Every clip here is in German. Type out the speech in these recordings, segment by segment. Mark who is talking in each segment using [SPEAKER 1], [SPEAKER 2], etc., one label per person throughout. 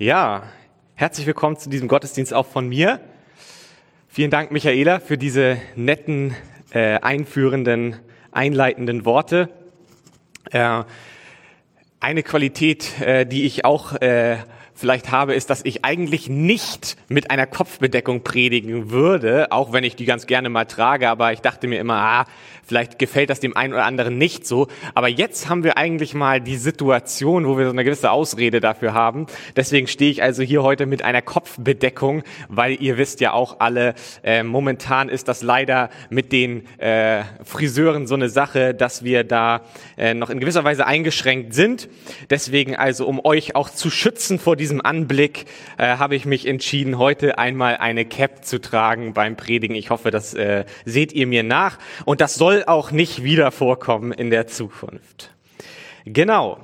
[SPEAKER 1] Ja, herzlich willkommen zu diesem Gottesdienst auch von mir. Vielen Dank, Michaela, für diese netten, äh, einführenden, einleitenden Worte. Äh, eine Qualität, äh, die ich auch äh, vielleicht habe, ist, dass ich eigentlich nicht mit einer Kopfbedeckung predigen würde, auch wenn ich die ganz gerne mal trage, aber ich dachte mir immer, ah, vielleicht gefällt das dem einen oder anderen nicht so. Aber jetzt haben wir eigentlich mal die Situation, wo wir so eine gewisse Ausrede dafür haben. Deswegen stehe ich also hier heute mit einer Kopfbedeckung, weil ihr wisst ja auch alle, äh, momentan ist das leider mit den äh, Friseuren so eine Sache, dass wir da äh, noch in gewisser Weise eingeschränkt sind. Deswegen also, um euch auch zu schützen vor diesem Anblick, äh, habe ich mich entschieden, heute einmal eine Cap zu tragen beim Predigen. Ich hoffe, das äh, seht ihr mir nach. Und das soll auch nicht wieder vorkommen in der Zukunft. Genau.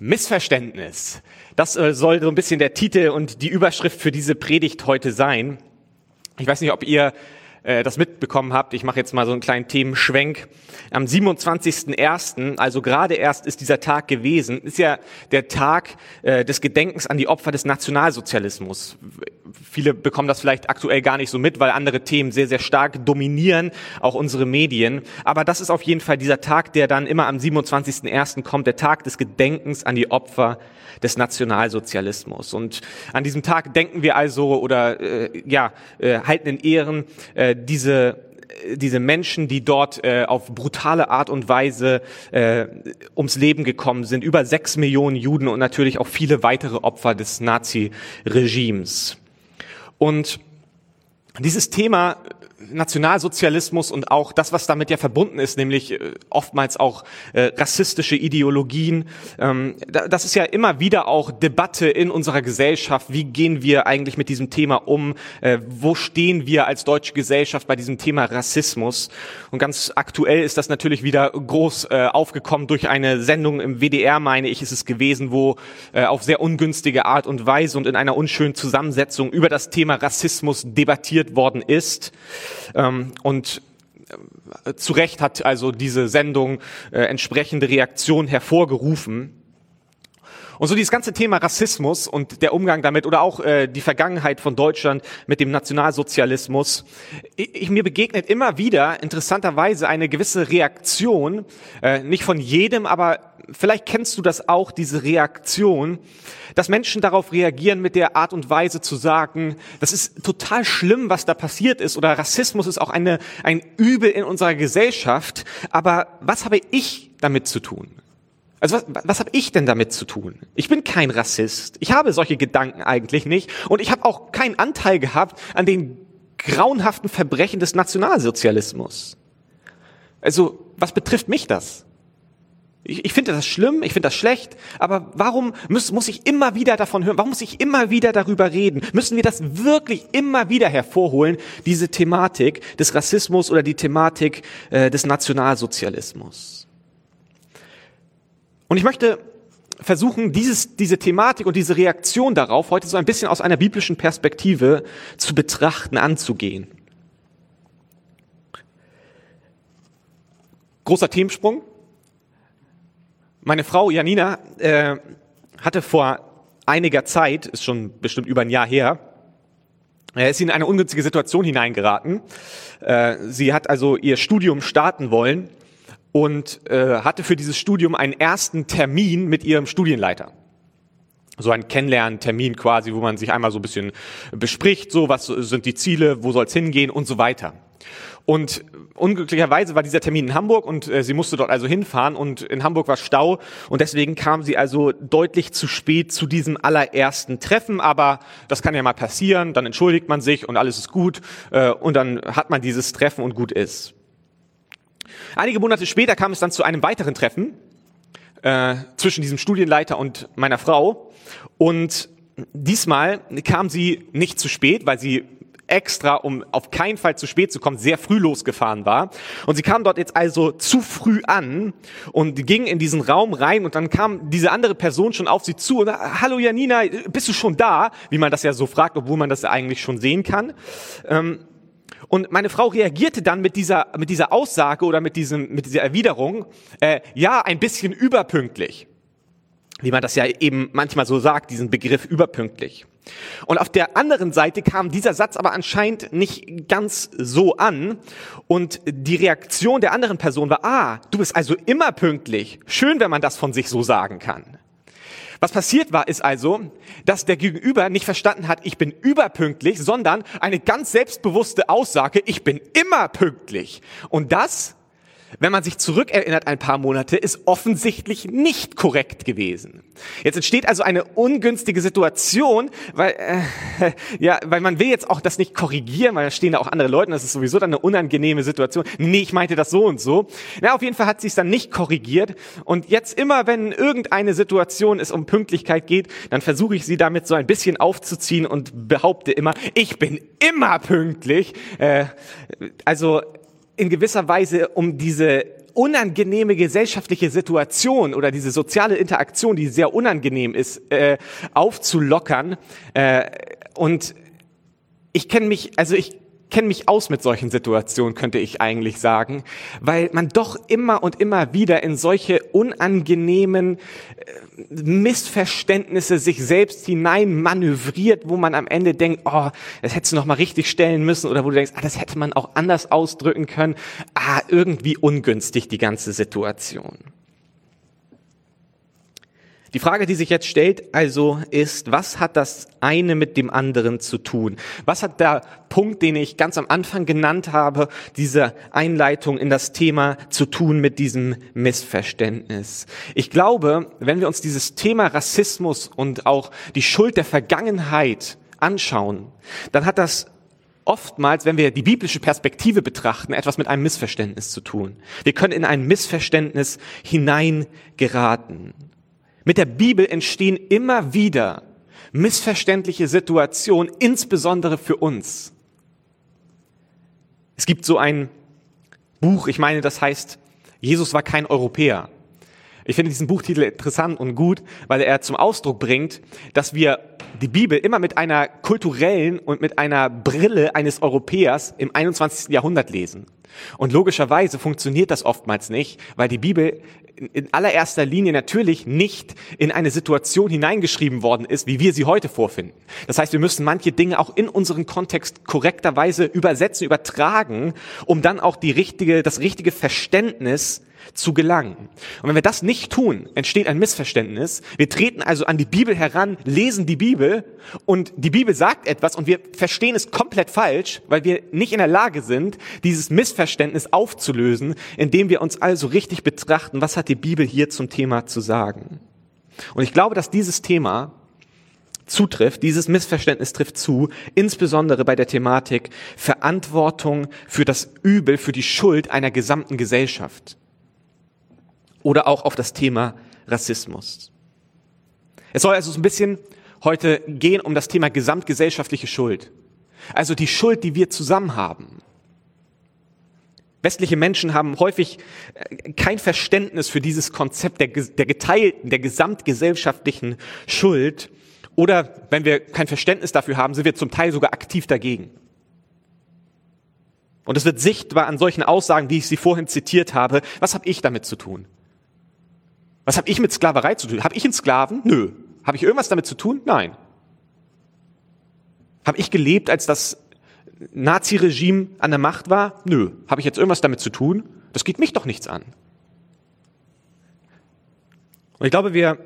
[SPEAKER 1] Missverständnis. Das äh, soll so ein bisschen der Titel und die Überschrift für diese Predigt heute sein. Ich weiß nicht, ob ihr äh, das mitbekommen habt. Ich mache jetzt mal so einen kleinen Themenschwenk. Am 27.01., also gerade erst ist dieser Tag gewesen, ist ja der Tag äh, des Gedenkens an die Opfer des Nationalsozialismus. Viele bekommen das vielleicht aktuell gar nicht so mit, weil andere Themen sehr, sehr stark dominieren, auch unsere Medien. Aber das ist auf jeden Fall dieser Tag, der dann immer am 27.01. kommt, der Tag des Gedenkens an die Opfer des Nationalsozialismus. Und an diesem Tag denken wir also oder äh, ja äh, halten in Ehren äh, diese diese Menschen, die dort äh, auf brutale Art und Weise äh, ums Leben gekommen sind, über sechs Millionen Juden und natürlich auch viele weitere Opfer des Nazi-Regimes. Und dieses Thema Nationalsozialismus und auch das, was damit ja verbunden ist, nämlich äh, oftmals auch äh, rassistische Ideologien. Ähm, das ist ja immer wieder auch Debatte in unserer Gesellschaft. Wie gehen wir eigentlich mit diesem Thema um? Äh, wo stehen wir als deutsche Gesellschaft bei diesem Thema Rassismus? Und ganz aktuell ist das natürlich wieder groß äh, aufgekommen durch eine Sendung im WDR, meine ich, ist es gewesen, wo äh, auf sehr ungünstige Art und Weise und in einer unschönen Zusammensetzung über das Thema Rassismus debattiert worden ist. Ähm, und äh, zu Recht hat also diese Sendung äh, entsprechende Reaktion hervorgerufen. Und so dieses ganze Thema Rassismus und der Umgang damit oder auch äh, die Vergangenheit von Deutschland mit dem Nationalsozialismus, ich, ich, mir begegnet immer wieder interessanterweise eine gewisse Reaktion, äh, nicht von jedem, aber vielleicht kennst du das auch, diese Reaktion, dass Menschen darauf reagieren mit der Art und Weise zu sagen, das ist total schlimm, was da passiert ist oder Rassismus ist auch eine, ein Übel in unserer Gesellschaft, aber was habe ich damit zu tun? Also was, was habe ich denn damit zu tun? Ich bin kein Rassist. Ich habe solche Gedanken eigentlich nicht und ich habe auch keinen Anteil gehabt an den grauenhaften Verbrechen des Nationalsozialismus. Also was betrifft mich das? Ich, ich finde das schlimm, ich finde das schlecht, aber warum muss, muss ich immer wieder davon hören? Warum muss ich immer wieder darüber reden? Müssen wir das wirklich immer wieder hervorholen, diese Thematik des Rassismus oder die Thematik äh, des Nationalsozialismus? Und ich möchte versuchen, dieses, diese Thematik und diese Reaktion darauf heute so ein bisschen aus einer biblischen Perspektive zu betrachten, anzugehen. Großer Themensprung. Meine Frau Janina äh, hatte vor einiger Zeit, ist schon bestimmt über ein Jahr her, äh, ist sie in eine ungünstige Situation hineingeraten. Äh, sie hat also ihr Studium starten wollen und äh, hatte für dieses Studium einen ersten Termin mit ihrem Studienleiter. So ein Kennenlerntermin quasi, wo man sich einmal so ein bisschen bespricht, so was sind die Ziele, wo soll es hingehen und so weiter. Und unglücklicherweise war dieser Termin in Hamburg und äh, sie musste dort also hinfahren und in Hamburg war Stau und deswegen kam sie also deutlich zu spät zu diesem allerersten Treffen, aber das kann ja mal passieren, dann entschuldigt man sich und alles ist gut äh, und dann hat man dieses Treffen und gut ist. Einige Monate später kam es dann zu einem weiteren Treffen äh, zwischen diesem Studienleiter und meiner Frau. Und diesmal kam sie nicht zu spät, weil sie extra, um auf keinen Fall zu spät zu kommen, sehr früh losgefahren war. Und sie kam dort jetzt also zu früh an und ging in diesen Raum rein und dann kam diese andere Person schon auf sie zu und hallo Janina, bist du schon da? Wie man das ja so fragt, obwohl man das ja eigentlich schon sehen kann. Ähm, und meine Frau reagierte dann mit dieser, mit dieser Aussage oder mit, diesem, mit dieser Erwiderung, äh, ja, ein bisschen überpünktlich. Wie man das ja eben manchmal so sagt, diesen Begriff überpünktlich. Und auf der anderen Seite kam dieser Satz aber anscheinend nicht ganz so an. Und die Reaktion der anderen Person war, ah, du bist also immer pünktlich. Schön, wenn man das von sich so sagen kann. Was passiert war, ist also, dass der Gegenüber nicht verstanden hat, ich bin überpünktlich, sondern eine ganz selbstbewusste Aussage, ich bin immer pünktlich. Und das wenn man sich zurückerinnert ein paar Monate, ist offensichtlich nicht korrekt gewesen. Jetzt entsteht also eine ungünstige Situation, weil, äh, ja, weil man will jetzt auch das nicht korrigieren, weil da stehen da auch andere Leute, das ist sowieso dann eine unangenehme Situation. Nee, ich meinte das so und so. Na, auf jeden Fall hat sie es dann nicht korrigiert. Und jetzt immer, wenn irgendeine Situation es um Pünktlichkeit geht, dann versuche ich sie damit so ein bisschen aufzuziehen und behaupte immer, ich bin immer pünktlich. Äh, also in gewisser Weise um diese unangenehme gesellschaftliche Situation oder diese soziale Interaktion, die sehr unangenehm ist, äh, aufzulockern. Äh, und ich kenne mich, also ich kenne mich aus mit solchen Situationen, könnte ich eigentlich sagen, weil man doch immer und immer wieder in solche unangenehmen äh, Missverständnisse sich selbst hinein manövriert, wo man am Ende denkt, oh, das hättest du noch mal richtig stellen müssen oder wo du denkst, ah, das hätte man auch anders ausdrücken können. Ah, irgendwie ungünstig die ganze Situation. Die Frage, die sich jetzt stellt, also ist, was hat das eine mit dem anderen zu tun? Was hat der Punkt, den ich ganz am Anfang genannt habe, diese Einleitung in das Thema zu tun mit diesem Missverständnis? Ich glaube, wenn wir uns dieses Thema Rassismus und auch die Schuld der Vergangenheit anschauen, dann hat das oftmals, wenn wir die biblische Perspektive betrachten, etwas mit einem Missverständnis zu tun. Wir können in ein Missverständnis hineingeraten. Mit der Bibel entstehen immer wieder missverständliche Situationen, insbesondere für uns. Es gibt so ein Buch, ich meine, das heißt, Jesus war kein Europäer. Ich finde diesen Buchtitel interessant und gut, weil er zum Ausdruck bringt, dass wir die Bibel immer mit einer kulturellen und mit einer Brille eines Europäers im 21. Jahrhundert lesen. Und logischerweise funktioniert das oftmals nicht, weil die Bibel in allererster Linie natürlich nicht in eine Situation hineingeschrieben worden ist, wie wir sie heute vorfinden. Das heißt, wir müssen manche Dinge auch in unseren Kontext korrekterweise übersetzen, übertragen, um dann auch die richtige, das richtige Verständnis zu gelangen. Und wenn wir das nicht tun, entsteht ein Missverständnis. Wir treten also an die Bibel heran, lesen die Bibel und die Bibel sagt etwas und wir verstehen es komplett falsch, weil wir nicht in der Lage sind, dieses Missverständnis aufzulösen, indem wir uns also richtig betrachten, was hat die Bibel hier zum Thema zu sagen. Und ich glaube, dass dieses Thema zutrifft, dieses Missverständnis trifft zu, insbesondere bei der Thematik Verantwortung für das Übel, für die Schuld einer gesamten Gesellschaft oder auch auf das Thema Rassismus. Es soll also so ein bisschen heute gehen um das Thema gesamtgesellschaftliche Schuld. Also die Schuld, die wir zusammen haben. Westliche Menschen haben häufig äh, kein Verständnis für dieses Konzept der, der geteilten, der gesamtgesellschaftlichen Schuld. Oder wenn wir kein Verständnis dafür haben, sind wir zum Teil sogar aktiv dagegen. Und es wird sichtbar an solchen Aussagen, wie ich sie vorhin zitiert habe. Was habe ich damit zu tun? Was habe ich mit Sklaverei zu tun? Habe ich einen Sklaven? Nö. Habe ich irgendwas damit zu tun? Nein. Habe ich gelebt, als das Nazi-Regime an der Macht war? Nö. Habe ich jetzt irgendwas damit zu tun? Das geht mich doch nichts an. Und ich glaube, wir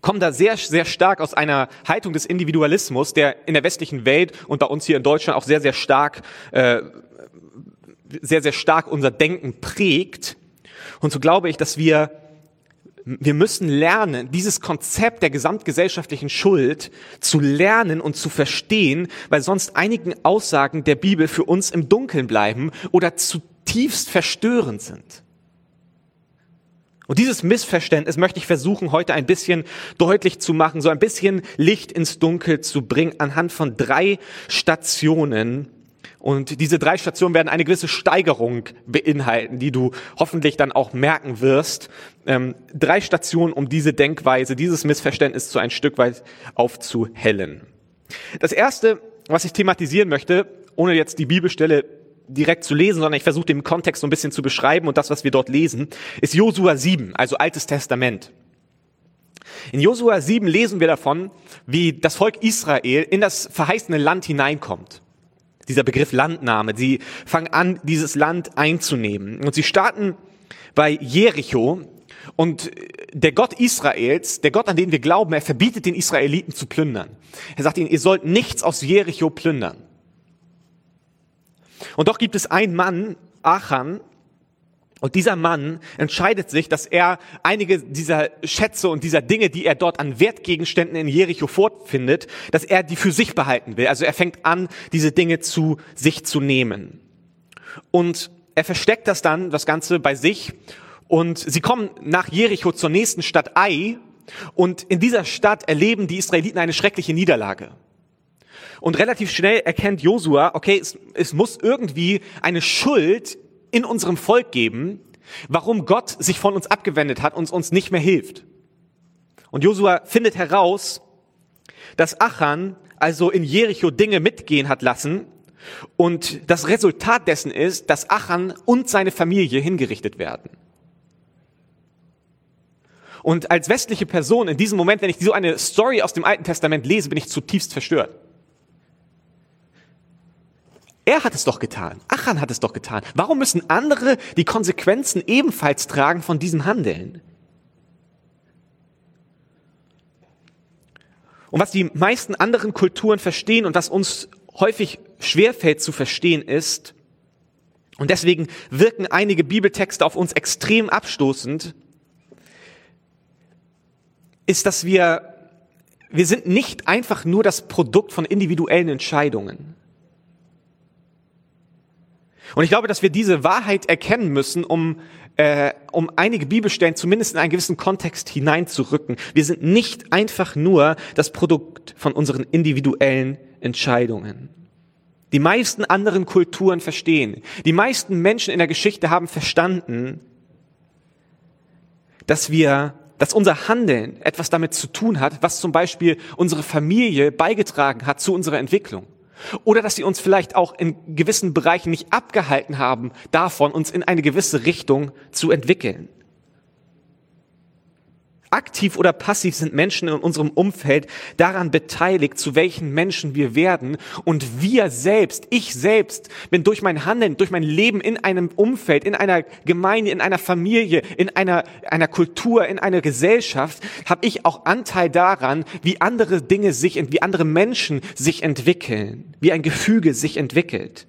[SPEAKER 1] kommen da sehr, sehr stark aus einer Haltung des Individualismus, der in der westlichen Welt und bei uns hier in Deutschland auch sehr, sehr stark, äh, sehr, sehr stark unser Denken prägt. Und so glaube ich, dass wir wir müssen lernen, dieses Konzept der gesamtgesellschaftlichen Schuld zu lernen und zu verstehen, weil sonst einigen Aussagen der Bibel für uns im Dunkeln bleiben oder zutiefst verstörend sind. Und dieses Missverständnis möchte ich versuchen, heute ein bisschen deutlich zu machen, so ein bisschen Licht ins Dunkel zu bringen, anhand von drei Stationen, und diese drei Stationen werden eine gewisse Steigerung beinhalten, die du hoffentlich dann auch merken wirst. Ähm, drei Stationen, um diese Denkweise, dieses Missverständnis zu ein Stück weit aufzuhellen. Das erste, was ich thematisieren möchte, ohne jetzt die Bibelstelle direkt zu lesen, sondern ich versuche den Kontext so ein bisschen zu beschreiben und das, was wir dort lesen, ist Josua 7, also Altes Testament. In Josua 7 lesen wir davon, wie das Volk Israel in das verheißene Land hineinkommt. Dieser Begriff Landnahme. Sie fangen an, dieses Land einzunehmen. Und sie starten bei Jericho. Und der Gott Israels, der Gott, an den wir glauben, er verbietet den Israeliten zu plündern. Er sagt ihnen, ihr sollt nichts aus Jericho plündern. Und doch gibt es einen Mann, Achan, und dieser Mann entscheidet sich, dass er einige dieser Schätze und dieser Dinge, die er dort an Wertgegenständen in Jericho vorfindet, dass er die für sich behalten will. Also er fängt an, diese Dinge zu sich zu nehmen. Und er versteckt das dann, das Ganze bei sich. Und sie kommen nach Jericho zur nächsten Stadt Ai. Und in dieser Stadt erleben die Israeliten eine schreckliche Niederlage. Und relativ schnell erkennt Josua, okay, es, es muss irgendwie eine Schuld in unserem Volk geben, warum Gott sich von uns abgewendet hat und uns nicht mehr hilft. Und Josua findet heraus, dass Achan also in Jericho Dinge mitgehen hat lassen und das Resultat dessen ist, dass Achan und seine Familie hingerichtet werden. Und als westliche Person in diesem Moment, wenn ich so eine Story aus dem Alten Testament lese, bin ich zutiefst verstört. Er hat es doch getan. Achan hat es doch getan. Warum müssen andere die Konsequenzen ebenfalls tragen von diesem Handeln? Und was die meisten anderen Kulturen verstehen und was uns häufig schwerfällt zu verstehen ist, und deswegen wirken einige Bibeltexte auf uns extrem abstoßend, ist, dass wir, wir sind nicht einfach nur das Produkt von individuellen Entscheidungen. Und ich glaube, dass wir diese Wahrheit erkennen müssen, um, äh, um einige Bibelstellen zumindest in einen gewissen Kontext hineinzurücken. Wir sind nicht einfach nur das Produkt von unseren individuellen Entscheidungen. Die meisten anderen Kulturen verstehen, die meisten Menschen in der Geschichte haben verstanden, dass wir, dass unser Handeln etwas damit zu tun hat, was zum Beispiel unsere Familie beigetragen hat zu unserer Entwicklung. Oder dass sie uns vielleicht auch in gewissen Bereichen nicht abgehalten haben, davon uns in eine gewisse Richtung zu entwickeln. Aktiv oder passiv sind Menschen in unserem Umfeld daran beteiligt, zu welchen Menschen wir werden. Und wir selbst, ich selbst, bin durch mein Handeln, durch mein Leben in einem Umfeld, in einer Gemeinde, in einer Familie, in einer, einer Kultur, in einer Gesellschaft, habe ich auch Anteil daran, wie andere Dinge sich, wie andere Menschen sich entwickeln, wie ein Gefüge sich entwickelt.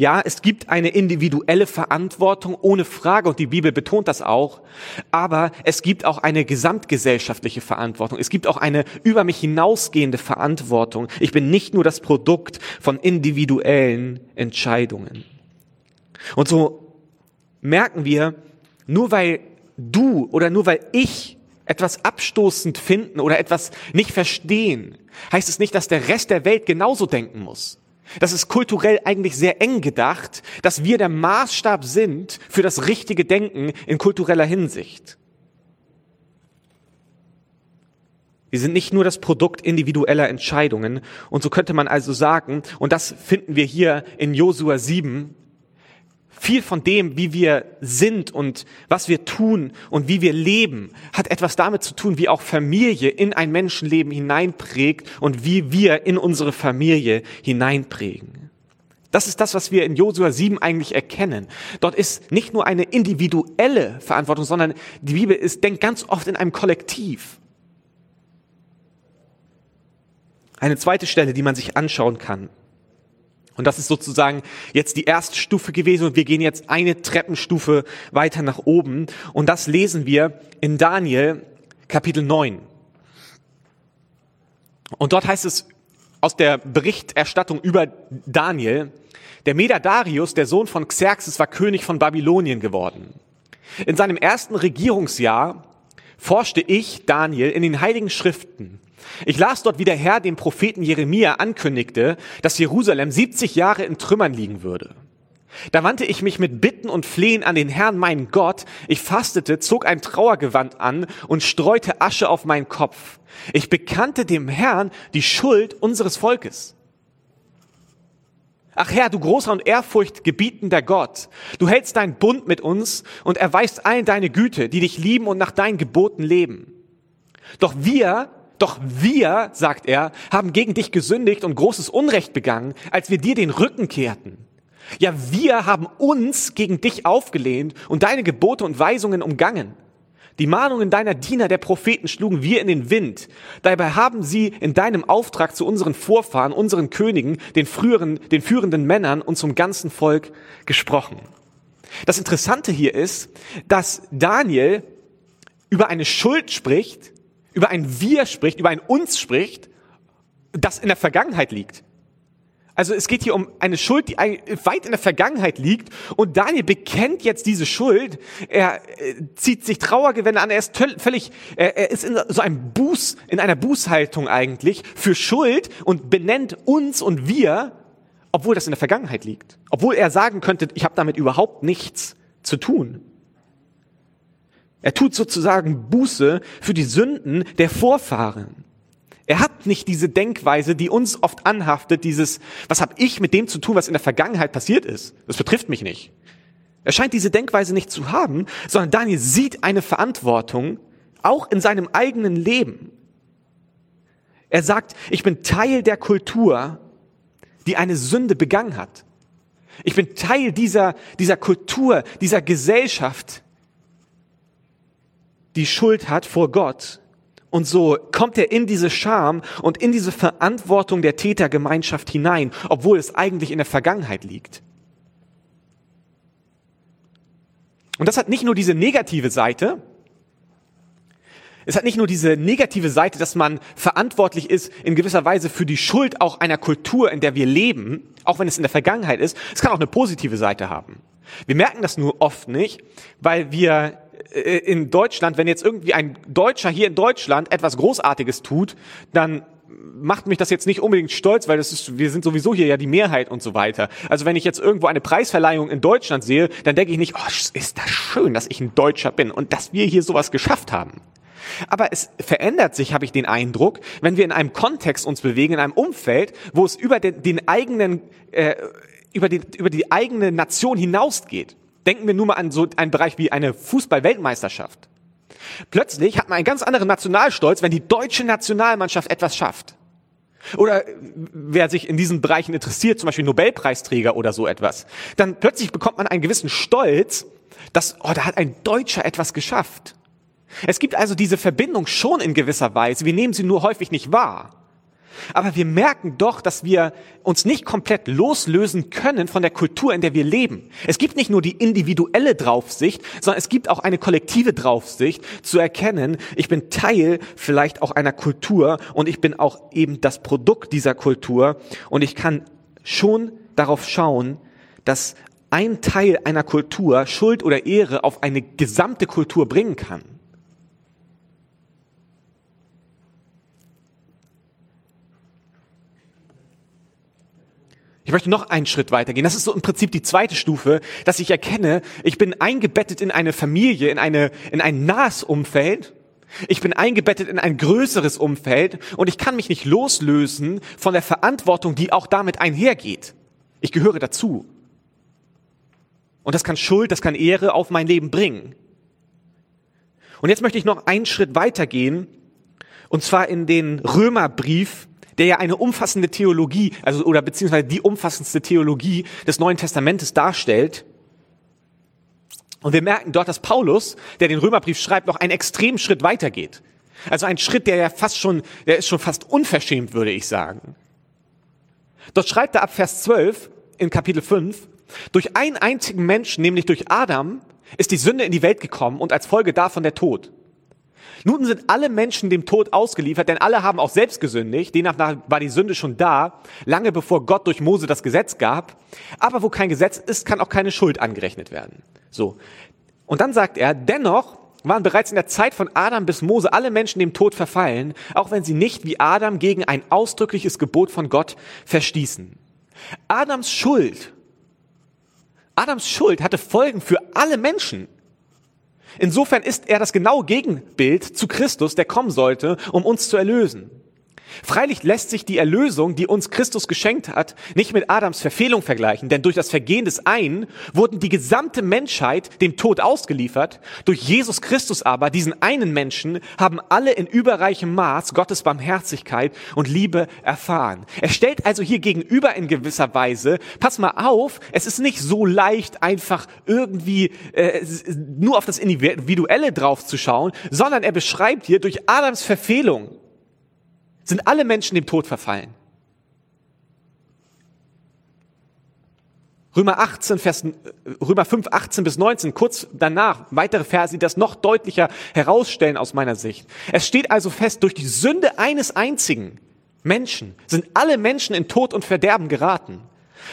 [SPEAKER 1] Ja, es gibt eine individuelle Verantwortung ohne Frage und die Bibel betont das auch. Aber es gibt auch eine gesamtgesellschaftliche Verantwortung. Es gibt auch eine über mich hinausgehende Verantwortung. Ich bin nicht nur das Produkt von individuellen Entscheidungen. Und so merken wir, nur weil du oder nur weil ich etwas abstoßend finden oder etwas nicht verstehen, heißt es nicht, dass der Rest der Welt genauso denken muss. Das ist kulturell eigentlich sehr eng gedacht, dass wir der Maßstab sind für das richtige Denken in kultureller Hinsicht. Wir sind nicht nur das Produkt individueller Entscheidungen. Und so könnte man also sagen, und das finden wir hier in Josua 7, viel von dem, wie wir sind und was wir tun und wie wir leben, hat etwas damit zu tun, wie auch Familie in ein Menschenleben hineinprägt und wie wir in unsere Familie hineinprägen. Das ist das, was wir in Josua 7 eigentlich erkennen. Dort ist nicht nur eine individuelle Verantwortung, sondern die Bibel ist, denkt ganz oft in einem Kollektiv. Eine zweite Stelle, die man sich anschauen kann, und das ist sozusagen jetzt die erste Stufe gewesen und wir gehen jetzt eine Treppenstufe weiter nach oben. Und das lesen wir in Daniel Kapitel 9. Und dort heißt es aus der Berichterstattung über Daniel, der Meda Darius, der Sohn von Xerxes, war König von Babylonien geworden. In seinem ersten Regierungsjahr forschte ich, Daniel, in den heiligen Schriften ich las dort, wie der Herr dem Propheten Jeremia ankündigte, dass Jerusalem 70 Jahre in Trümmern liegen würde. Da wandte ich mich mit Bitten und Flehen an den Herrn, meinen Gott. Ich fastete, zog ein Trauergewand an und streute Asche auf meinen Kopf. Ich bekannte dem Herrn die Schuld unseres Volkes. Ach Herr, du großer und ehrfurchtgebietender Gott, du hältst deinen Bund mit uns und erweist allen deine Güte, die dich lieben und nach deinen Geboten leben. Doch wir, doch wir, sagt er, haben gegen dich gesündigt und großes Unrecht begangen, als wir dir den Rücken kehrten. Ja, wir haben uns gegen dich aufgelehnt und deine Gebote und Weisungen umgangen. Die Mahnungen deiner Diener, der Propheten, schlugen wir in den Wind. Dabei haben sie in deinem Auftrag zu unseren Vorfahren, unseren Königen, den früheren, den führenden Männern und zum ganzen Volk gesprochen. Das Interessante hier ist, dass Daniel über eine Schuld spricht, über ein Wir spricht, über ein Uns spricht, das in der Vergangenheit liegt. Also es geht hier um eine Schuld, die weit in der Vergangenheit liegt. Und Daniel bekennt jetzt diese Schuld. Er äh, zieht sich Trauergewände an. Er ist völlig, er ist in so einem Buß, in einer Bußhaltung eigentlich für Schuld und benennt uns und wir, obwohl das in der Vergangenheit liegt. Obwohl er sagen könnte, ich habe damit überhaupt nichts zu tun. Er tut sozusagen Buße für die Sünden der Vorfahren. Er hat nicht diese Denkweise, die uns oft anhaftet, dieses, was habe ich mit dem zu tun, was in der Vergangenheit passiert ist? Das betrifft mich nicht. Er scheint diese Denkweise nicht zu haben, sondern Daniel sieht eine Verantwortung auch in seinem eigenen Leben. Er sagt, ich bin Teil der Kultur, die eine Sünde begangen hat. Ich bin Teil dieser, dieser Kultur, dieser Gesellschaft, die Schuld hat vor Gott und so kommt er in diese Scham und in diese Verantwortung der Tätergemeinschaft hinein, obwohl es eigentlich in der Vergangenheit liegt. Und das hat nicht nur diese negative Seite, es hat nicht nur diese negative Seite, dass man verantwortlich ist in gewisser Weise für die Schuld auch einer Kultur, in der wir leben, auch wenn es in der Vergangenheit ist. Es kann auch eine positive Seite haben. Wir merken das nur oft nicht, weil wir in Deutschland, wenn jetzt irgendwie ein Deutscher hier in Deutschland etwas Großartiges tut, dann macht mich das jetzt nicht unbedingt stolz, weil das ist, wir sind sowieso hier ja die Mehrheit und so weiter. Also wenn ich jetzt irgendwo eine Preisverleihung in Deutschland sehe, dann denke ich nicht, oh, ist das schön, dass ich ein Deutscher bin und dass wir hier sowas geschafft haben. Aber es verändert sich, habe ich den Eindruck, wenn wir in einem Kontext uns bewegen, in einem Umfeld, wo es über den, den eigenen, äh, über, die, über die eigene Nation hinausgeht. Denken wir nur mal an so einen Bereich wie eine Fußball-Weltmeisterschaft. Plötzlich hat man einen ganz anderen Nationalstolz, wenn die deutsche Nationalmannschaft etwas schafft. Oder wer sich in diesen Bereichen interessiert, zum Beispiel Nobelpreisträger oder so etwas, dann plötzlich bekommt man einen gewissen Stolz, dass, oh, da hat ein Deutscher etwas geschafft. Es gibt also diese Verbindung schon in gewisser Weise, wir nehmen sie nur häufig nicht wahr. Aber wir merken doch, dass wir uns nicht komplett loslösen können von der Kultur, in der wir leben. Es gibt nicht nur die individuelle Draufsicht, sondern es gibt auch eine kollektive Draufsicht, zu erkennen, ich bin Teil vielleicht auch einer Kultur und ich bin auch eben das Produkt dieser Kultur und ich kann schon darauf schauen, dass ein Teil einer Kultur Schuld oder Ehre auf eine gesamte Kultur bringen kann. Ich möchte noch einen Schritt weitergehen. Das ist so im Prinzip die zweite Stufe, dass ich erkenne, ich bin eingebettet in eine Familie, in, eine, in ein nahes Umfeld. Ich bin eingebettet in ein größeres Umfeld und ich kann mich nicht loslösen von der Verantwortung, die auch damit einhergeht. Ich gehöre dazu. Und das kann Schuld, das kann Ehre auf mein Leben bringen. Und jetzt möchte ich noch einen Schritt weitergehen, und zwar in den Römerbrief, der ja eine umfassende Theologie, also oder beziehungsweise die umfassendste Theologie des Neuen Testamentes darstellt. Und wir merken dort, dass Paulus, der den Römerbrief schreibt, noch einen extremen Schritt weitergeht. Also ein Schritt, der ja fast schon, der ist schon fast unverschämt, würde ich sagen. Dort schreibt er ab Vers 12 in Kapitel 5, durch einen einzigen Menschen, nämlich durch Adam, ist die Sünde in die Welt gekommen und als Folge davon der Tod. Nun sind alle Menschen dem Tod ausgeliefert, denn alle haben auch selbst gesündigt. Demnach war die Sünde schon da, lange bevor Gott durch Mose das Gesetz gab. Aber wo kein Gesetz ist, kann auch keine Schuld angerechnet werden. So. Und dann sagt er, dennoch waren bereits in der Zeit von Adam bis Mose alle Menschen dem Tod verfallen, auch wenn sie nicht wie Adam gegen ein ausdrückliches Gebot von Gott verstießen. Adams Schuld, Adams Schuld hatte Folgen für alle Menschen. Insofern ist er das genaue Gegenbild zu Christus, der kommen sollte, um uns zu erlösen. Freilich lässt sich die Erlösung, die uns Christus geschenkt hat, nicht mit Adams Verfehlung vergleichen, denn durch das Vergehen des einen wurden die gesamte Menschheit dem Tod ausgeliefert. Durch Jesus Christus aber, diesen einen Menschen, haben alle in überreichem Maß Gottes Barmherzigkeit und Liebe erfahren. Er stellt also hier gegenüber in gewisser Weise, pass mal auf, es ist nicht so leicht, einfach irgendwie äh, nur auf das Individuelle draufzuschauen, sondern er beschreibt hier durch Adams Verfehlung, sind alle Menschen dem Tod verfallen. Römer 18, Vers, Römer 5, 18 bis 19, kurz danach, weitere Verse, die das noch deutlicher herausstellen aus meiner Sicht. Es steht also fest, durch die Sünde eines einzigen Menschen sind alle Menschen in Tod und Verderben geraten.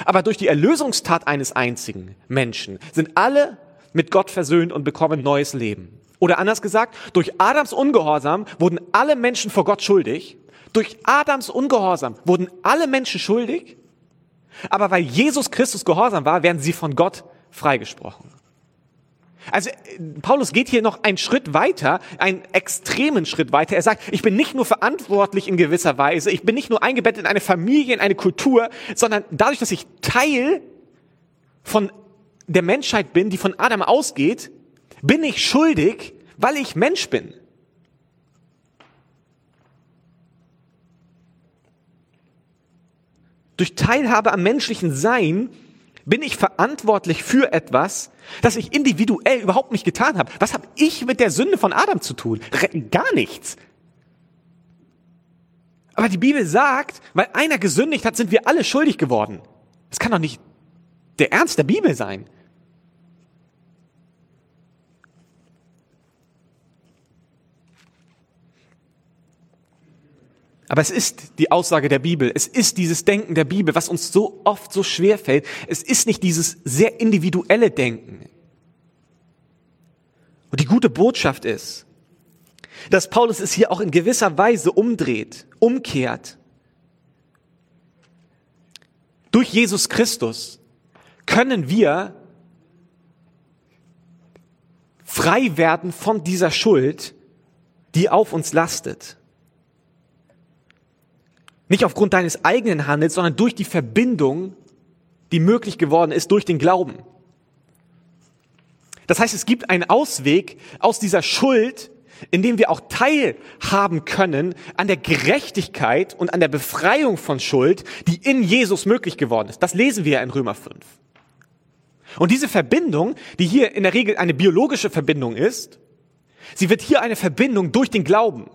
[SPEAKER 1] Aber durch die Erlösungstat eines einzigen Menschen sind alle mit Gott versöhnt und bekommen neues Leben. Oder anders gesagt, durch Adams Ungehorsam wurden alle Menschen vor Gott schuldig durch Adams Ungehorsam wurden alle Menschen schuldig, aber weil Jesus Christus gehorsam war, werden sie von Gott freigesprochen. Also Paulus geht hier noch einen Schritt weiter, einen extremen Schritt weiter. Er sagt, ich bin nicht nur verantwortlich in gewisser Weise, ich bin nicht nur eingebettet in eine Familie, in eine Kultur, sondern dadurch, dass ich Teil von der Menschheit bin, die von Adam ausgeht, bin ich schuldig, weil ich Mensch bin. Durch Teilhabe am menschlichen Sein bin ich verantwortlich für etwas, das ich individuell überhaupt nicht getan habe. Was habe ich mit der Sünde von Adam zu tun? Gar nichts. Aber die Bibel sagt, weil einer gesündigt hat, sind wir alle schuldig geworden. Das kann doch nicht der Ernst der Bibel sein. Aber es ist die Aussage der Bibel. Es ist dieses Denken der Bibel, was uns so oft so schwer fällt. Es ist nicht dieses sehr individuelle Denken. Und die gute Botschaft ist, dass Paulus es hier auch in gewisser Weise umdreht, umkehrt. Durch Jesus Christus können wir frei werden von dieser Schuld, die auf uns lastet. Nicht aufgrund deines eigenen Handels, sondern durch die Verbindung, die möglich geworden ist durch den Glauben. Das heißt, es gibt einen Ausweg aus dieser Schuld, in dem wir auch teilhaben können an der Gerechtigkeit und an der Befreiung von Schuld, die in Jesus möglich geworden ist. Das lesen wir ja in Römer 5. Und diese Verbindung, die hier in der Regel eine biologische Verbindung ist, sie wird hier eine Verbindung durch den Glauben.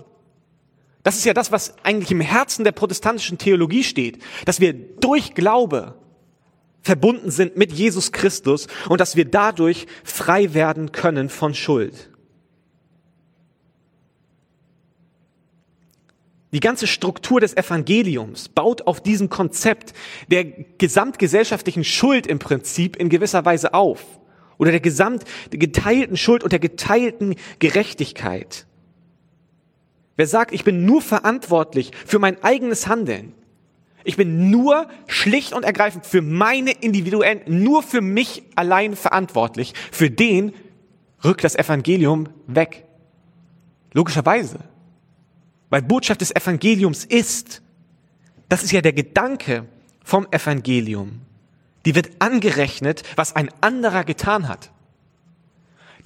[SPEAKER 1] Das ist ja das, was eigentlich im Herzen der protestantischen Theologie steht, dass wir durch Glaube verbunden sind mit Jesus Christus und dass wir dadurch frei werden können von Schuld. Die ganze Struktur des Evangeliums baut auf diesem Konzept der gesamtgesellschaftlichen Schuld im Prinzip in gewisser Weise auf. Oder der gesamt geteilten Schuld und der geteilten Gerechtigkeit. Wer sagt, ich bin nur verantwortlich für mein eigenes Handeln, ich bin nur schlicht und ergreifend für meine individuellen, nur für mich allein verantwortlich, für den rückt das Evangelium weg. Logischerweise. Weil Botschaft des Evangeliums ist, das ist ja der Gedanke vom Evangelium. Die wird angerechnet, was ein anderer getan hat.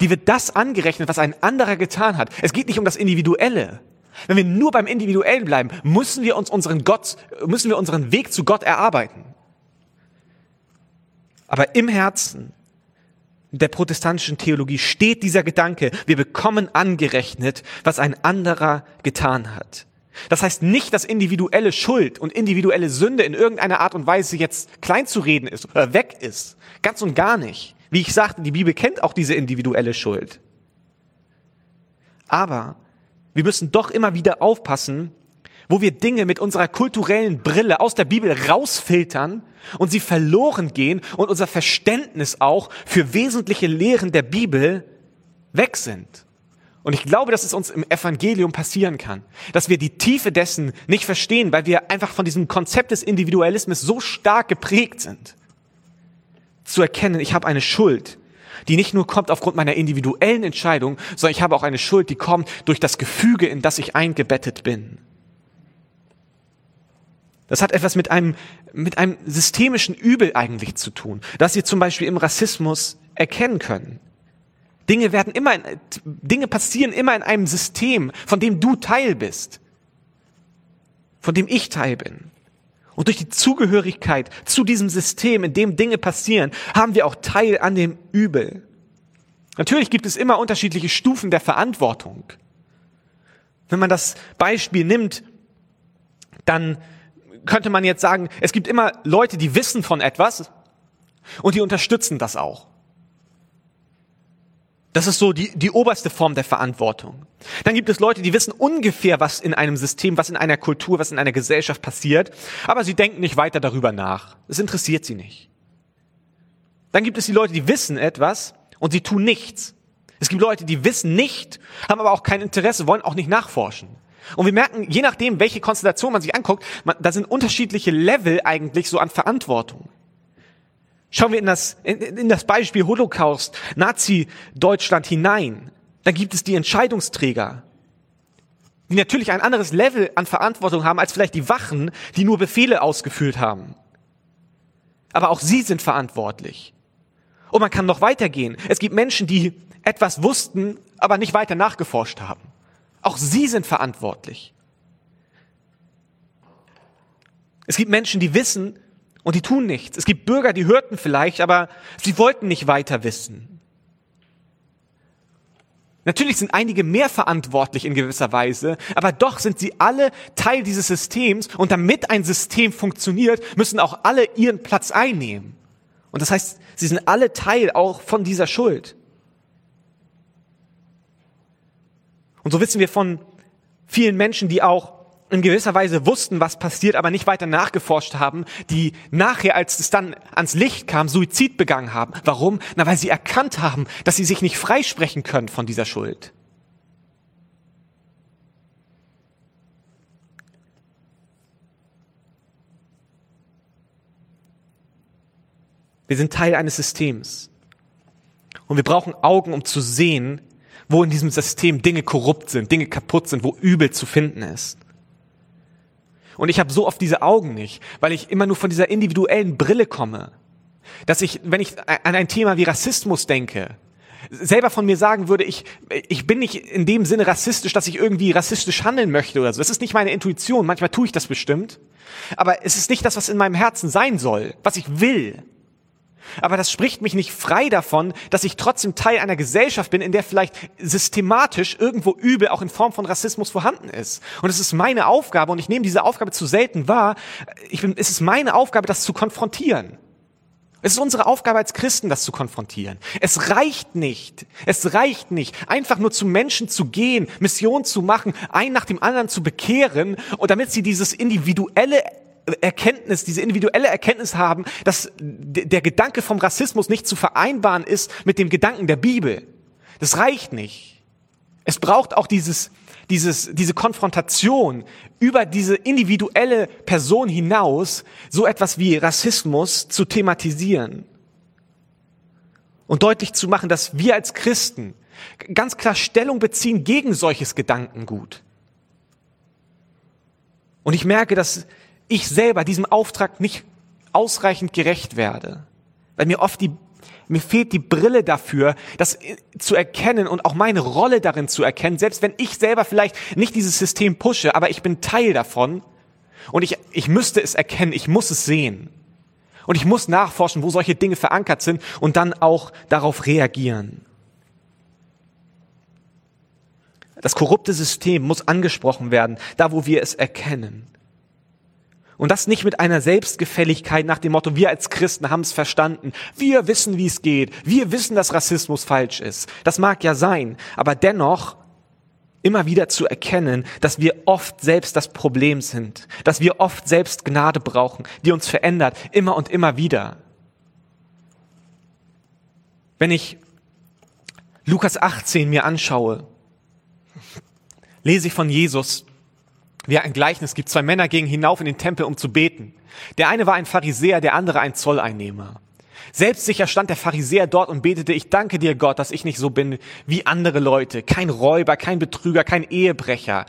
[SPEAKER 1] Die wird das angerechnet, was ein anderer getan hat. Es geht nicht um das Individuelle. Wenn wir nur beim Individuellen bleiben, müssen wir uns unseren Gott, müssen wir unseren Weg zu Gott erarbeiten. Aber im Herzen der protestantischen Theologie steht dieser Gedanke, wir bekommen angerechnet, was ein anderer getan hat. Das heißt nicht, dass individuelle Schuld und individuelle Sünde in irgendeiner Art und Weise jetzt klein zu reden ist oder weg ist. Ganz und gar nicht. Wie ich sagte, die Bibel kennt auch diese individuelle Schuld. Aber wir müssen doch immer wieder aufpassen, wo wir Dinge mit unserer kulturellen Brille aus der Bibel rausfiltern und sie verloren gehen und unser Verständnis auch für wesentliche Lehren der Bibel weg sind. Und ich glaube, dass es uns im Evangelium passieren kann, dass wir die Tiefe dessen nicht verstehen, weil wir einfach von diesem Konzept des Individualismus so stark geprägt sind. Zu erkennen, ich habe eine Schuld, die nicht nur kommt aufgrund meiner individuellen Entscheidung, sondern ich habe auch eine Schuld, die kommt durch das Gefüge, in das ich eingebettet bin. Das hat etwas mit einem, mit einem systemischen Übel eigentlich zu tun, das Sie zum Beispiel im Rassismus erkennen können. Dinge werden immer, in, Dinge passieren immer in einem System, von dem du Teil bist, von dem ich Teil bin. Und durch die Zugehörigkeit zu diesem System, in dem Dinge passieren, haben wir auch Teil an dem Übel. Natürlich gibt es immer unterschiedliche Stufen der Verantwortung. Wenn man das Beispiel nimmt, dann könnte man jetzt sagen, es gibt immer Leute, die wissen von etwas und die unterstützen das auch. Das ist so die, die oberste Form der Verantwortung. Dann gibt es Leute, die wissen ungefähr, was in einem System, was in einer Kultur, was in einer Gesellschaft passiert, aber sie denken nicht weiter darüber nach. Es interessiert sie nicht. Dann gibt es die Leute, die wissen etwas und sie tun nichts. Es gibt Leute, die wissen nicht, haben aber auch kein Interesse, wollen auch nicht nachforschen. Und wir merken, je nachdem, welche Konstellation man sich anguckt, man, da sind unterschiedliche Level eigentlich so an Verantwortung. Schauen wir in das, in, in das Beispiel Holocaust, Nazi-Deutschland hinein. Da gibt es die Entscheidungsträger, die natürlich ein anderes Level an Verantwortung haben als vielleicht die Wachen, die nur Befehle ausgefüllt haben. Aber auch sie sind verantwortlich. Und man kann noch weitergehen. Es gibt Menschen, die etwas wussten, aber nicht weiter nachgeforscht haben. Auch sie sind verantwortlich. Es gibt Menschen, die wissen, und die tun nichts. Es gibt Bürger, die hörten vielleicht, aber sie wollten nicht weiter wissen. Natürlich sind einige mehr verantwortlich in gewisser Weise, aber doch sind sie alle Teil dieses Systems und damit ein System funktioniert, müssen auch alle ihren Platz einnehmen. Und das heißt, sie sind alle Teil auch von dieser Schuld. Und so wissen wir von vielen Menschen, die auch in gewisser Weise wussten, was passiert, aber nicht weiter nachgeforscht haben, die nachher, als es dann ans Licht kam, Suizid begangen haben. Warum? Na, weil sie erkannt haben, dass sie sich nicht freisprechen können von dieser Schuld. Wir sind Teil eines Systems. Und wir brauchen Augen, um zu sehen, wo in diesem System Dinge korrupt sind, Dinge kaputt sind, wo Übel zu finden ist. Und ich habe so oft diese Augen nicht, weil ich immer nur von dieser individuellen Brille komme. Dass ich, wenn ich an ein Thema wie Rassismus denke, selber von mir sagen würde, ich, ich bin nicht in dem Sinne rassistisch, dass ich irgendwie rassistisch handeln möchte oder so. Das ist nicht meine Intuition. Manchmal tue ich das bestimmt. Aber es ist nicht das, was in meinem Herzen sein soll, was ich will. Aber das spricht mich nicht frei davon, dass ich trotzdem Teil einer Gesellschaft bin, in der vielleicht systematisch irgendwo Übel auch in Form von Rassismus vorhanden ist. Und es ist meine Aufgabe, und ich nehme diese Aufgabe zu selten wahr, ich bin, es ist meine Aufgabe, das zu konfrontieren. Es ist unsere Aufgabe als Christen, das zu konfrontieren. Es reicht nicht, es reicht nicht, einfach nur zu Menschen zu gehen, Mission zu machen, einen nach dem anderen zu bekehren, und damit sie dieses individuelle Erkenntnis, diese individuelle Erkenntnis haben, dass der Gedanke vom Rassismus nicht zu vereinbaren ist mit dem Gedanken der Bibel. Das reicht nicht. Es braucht auch dieses, dieses, diese Konfrontation über diese individuelle Person hinaus, so etwas wie Rassismus zu thematisieren. Und deutlich zu machen, dass wir als Christen ganz klar Stellung beziehen gegen solches Gedankengut. Und ich merke, dass ich selber diesem Auftrag nicht ausreichend gerecht werde. Weil mir oft die, mir fehlt die Brille dafür, das zu erkennen und auch meine Rolle darin zu erkennen, selbst wenn ich selber vielleicht nicht dieses System pushe, aber ich bin Teil davon und ich, ich müsste es erkennen, ich muss es sehen. Und ich muss nachforschen, wo solche Dinge verankert sind und dann auch darauf reagieren. Das korrupte System muss angesprochen werden, da wo wir es erkennen. Und das nicht mit einer Selbstgefälligkeit nach dem Motto, wir als Christen haben es verstanden, wir wissen, wie es geht, wir wissen, dass Rassismus falsch ist. Das mag ja sein, aber dennoch immer wieder zu erkennen, dass wir oft selbst das Problem sind, dass wir oft selbst Gnade brauchen, die uns verändert, immer und immer wieder. Wenn ich Lukas 18 mir anschaue, lese ich von Jesus, wie ein Gleichnis gibt. Zwei Männer gingen hinauf in den Tempel, um zu beten. Der eine war ein Pharisäer, der andere ein Zolleinnehmer. Selbstsicher stand der Pharisäer dort und betete, ich danke dir Gott, dass ich nicht so bin wie andere Leute, kein Räuber, kein Betrüger, kein Ehebrecher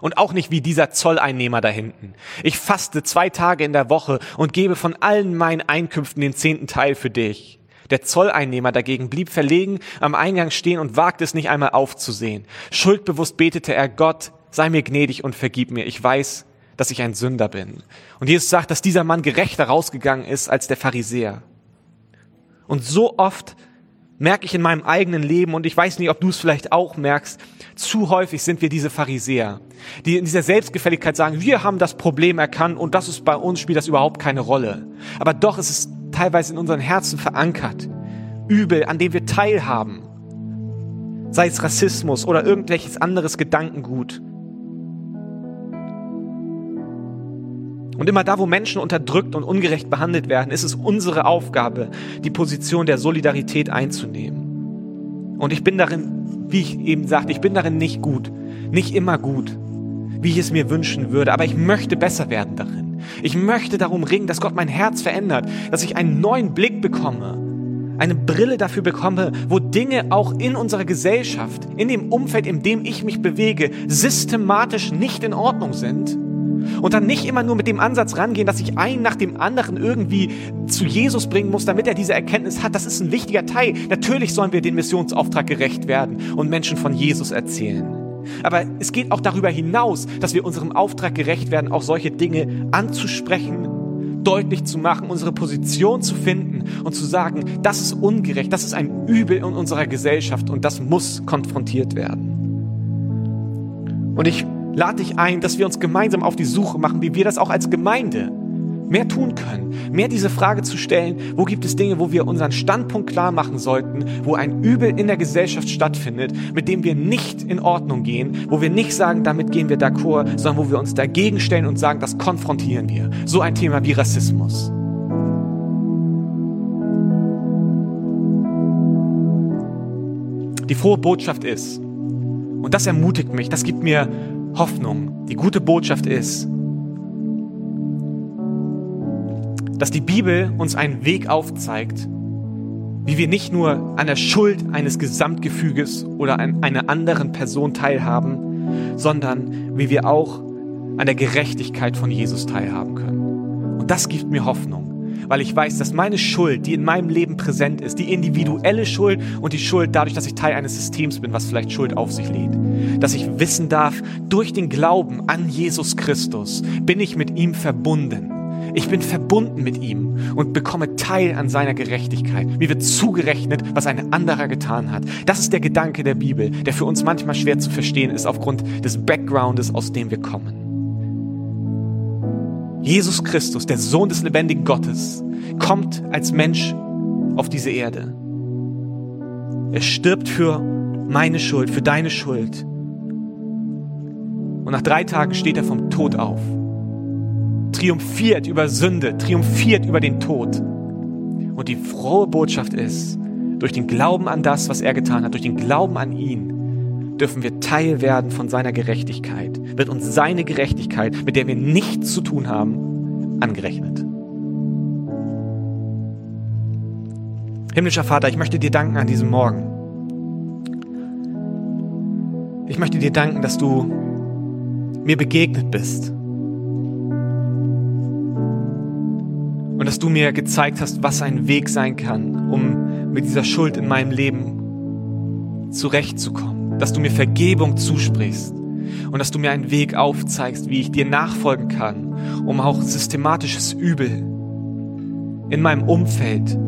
[SPEAKER 1] Und auch nicht wie dieser Zolleinnehmer da hinten. Ich faste zwei Tage in der Woche und gebe von allen meinen Einkünften den zehnten Teil für dich. Der Zolleinnehmer dagegen blieb verlegen am Eingang stehen und wagte es nicht einmal aufzusehen. Schuldbewusst betete er, Gott, sei mir gnädig und vergib mir. Ich weiß, dass ich ein Sünder bin. Und Jesus sagt, dass dieser Mann gerechter rausgegangen ist als der Pharisäer. Und so oft merke ich in meinem eigenen Leben, und ich weiß nicht, ob du es vielleicht auch merkst, zu häufig sind wir diese Pharisäer, die in dieser Selbstgefälligkeit sagen, wir haben das Problem erkannt und das ist bei uns spielt das überhaupt keine Rolle. Aber doch ist es teilweise in unseren Herzen verankert. Übel, an dem wir teilhaben. Sei es Rassismus oder irgendwelches anderes Gedankengut. Und immer da, wo Menschen unterdrückt und ungerecht behandelt werden, ist es unsere Aufgabe, die Position der Solidarität einzunehmen. Und ich bin darin, wie ich eben sagte, ich bin darin nicht gut, nicht immer gut, wie ich es mir wünschen würde, aber ich möchte besser werden darin. Ich möchte darum ringen, dass Gott mein Herz verändert, dass ich einen neuen Blick bekomme, eine Brille dafür bekomme, wo Dinge auch in unserer Gesellschaft, in dem Umfeld, in dem ich mich bewege, systematisch nicht in Ordnung sind und dann nicht immer nur mit dem Ansatz rangehen, dass ich einen nach dem anderen irgendwie zu Jesus bringen muss, damit er diese Erkenntnis hat. Das ist ein wichtiger Teil. Natürlich sollen wir den Missionsauftrag gerecht werden und Menschen von Jesus erzählen. Aber es geht auch darüber hinaus, dass wir unserem Auftrag gerecht werden, auch solche Dinge anzusprechen, deutlich zu machen, unsere Position zu finden und zu sagen, das ist ungerecht, das ist ein Übel in unserer Gesellschaft und das muss konfrontiert werden. Und ich lade dich ein, dass wir uns gemeinsam auf die Suche machen, wie wir das auch als Gemeinde mehr tun können. Mehr diese Frage zu stellen, wo gibt es Dinge, wo wir unseren Standpunkt klar machen sollten, wo ein Übel in der Gesellschaft stattfindet, mit dem wir nicht in Ordnung gehen, wo wir nicht sagen, damit gehen wir d'accord, sondern wo wir uns dagegen stellen und sagen, das konfrontieren wir. So ein Thema wie Rassismus. Die frohe Botschaft ist, und das ermutigt mich, das gibt mir Hoffnung, die gute Botschaft ist, dass die Bibel uns einen Weg aufzeigt, wie wir nicht nur an der Schuld eines Gesamtgefüges oder an einer anderen Person teilhaben, sondern wie wir auch an der Gerechtigkeit von Jesus teilhaben können. Und das gibt mir Hoffnung weil ich weiß, dass meine Schuld, die in meinem Leben präsent ist, die individuelle Schuld und die Schuld dadurch, dass ich Teil eines Systems bin, was vielleicht Schuld auf sich lädt, dass ich wissen darf, durch den Glauben an Jesus Christus bin ich mit ihm verbunden. Ich bin verbunden mit ihm und bekomme Teil an seiner Gerechtigkeit. Mir wird zugerechnet, was ein anderer getan hat. Das ist der Gedanke der Bibel, der für uns manchmal schwer zu verstehen ist aufgrund des Backgroundes, aus dem wir kommen. Jesus Christus, der Sohn des lebendigen Gottes, kommt als Mensch auf diese Erde. Er stirbt für meine Schuld, für deine Schuld. Und nach drei Tagen steht er vom Tod auf. Triumphiert über Sünde, triumphiert über den Tod. Und die frohe Botschaft ist, durch den Glauben an das, was er getan hat, durch den Glauben an ihn, dürfen wir Teil werden von seiner Gerechtigkeit, wird uns seine Gerechtigkeit, mit der wir nichts zu tun haben, angerechnet. Himmlischer Vater, ich möchte dir danken an diesem Morgen. Ich möchte dir danken, dass du mir begegnet bist. Und dass du mir gezeigt hast, was ein Weg sein kann, um mit dieser Schuld in meinem Leben zurechtzukommen dass du mir Vergebung zusprichst und dass du mir einen Weg aufzeigst, wie ich dir nachfolgen kann, um auch systematisches Übel in meinem Umfeld,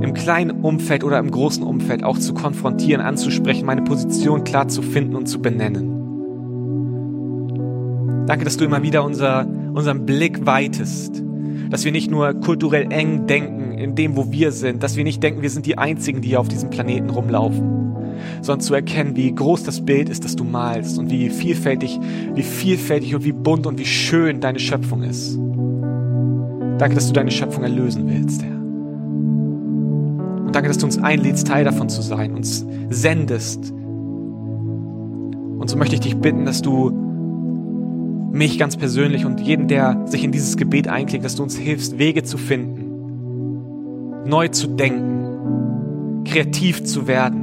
[SPEAKER 1] im kleinen Umfeld oder im großen Umfeld auch zu konfrontieren, anzusprechen, meine Position klar zu finden und zu benennen. Danke, dass du immer wieder unser, unseren Blick weitest, dass wir nicht nur kulturell eng denken in dem, wo wir sind, dass wir nicht denken, wir sind die Einzigen, die hier auf diesem Planeten rumlaufen, sondern zu erkennen, wie groß das Bild ist, das du malst und wie vielfältig, wie vielfältig und wie bunt und wie schön deine Schöpfung ist. Danke, dass du deine Schöpfung erlösen willst, Herr. Und danke, dass du uns einlädst, Teil davon zu sein, uns sendest. Und so möchte ich dich bitten, dass du mich ganz persönlich und jeden, der sich in dieses Gebet einklingt, dass du uns hilfst, Wege zu finden, neu zu denken, kreativ zu werden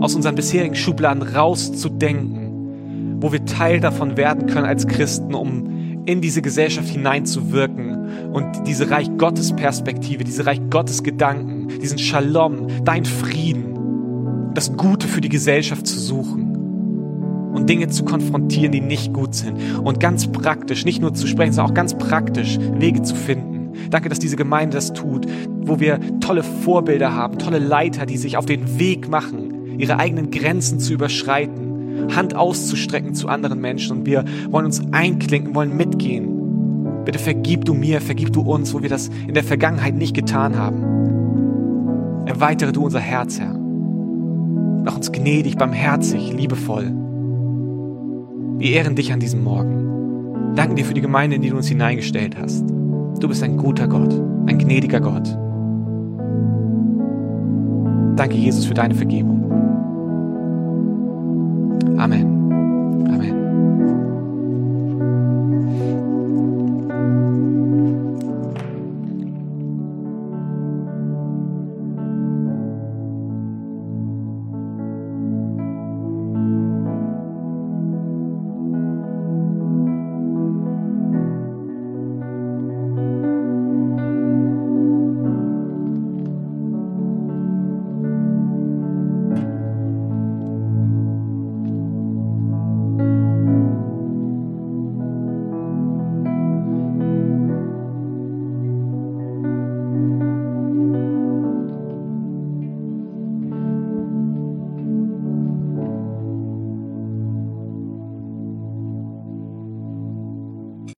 [SPEAKER 1] aus unseren bisherigen Schubladen rauszudenken, wo wir Teil davon werden können als Christen, um in diese Gesellschaft hineinzuwirken und diese Reich Gottes Perspektive, diese Reich Gottes Gedanken, diesen Shalom, dein Frieden, das Gute für die Gesellschaft zu suchen und Dinge zu konfrontieren, die nicht gut sind und ganz praktisch, nicht nur zu sprechen, sondern auch ganz praktisch Wege zu finden. Danke, dass diese Gemeinde das tut, wo wir tolle Vorbilder haben, tolle Leiter, die sich auf den Weg machen, ihre eigenen Grenzen zu überschreiten Hand auszustrecken zu anderen Menschen und wir wollen uns einklinken, wollen mitgehen. Bitte vergib du mir, vergib du uns, wo wir das in der Vergangenheit nicht getan haben. Erweitere du unser Herz, Herr. Mach uns gnädig, barmherzig, liebevoll. Wir ehren dich an diesem Morgen. Danken dir für die Gemeinde, in die du uns hineingestellt hast. Du bist ein guter Gott, ein gnädiger Gott. Danke, Jesus, für deine Vergebung. 아멘.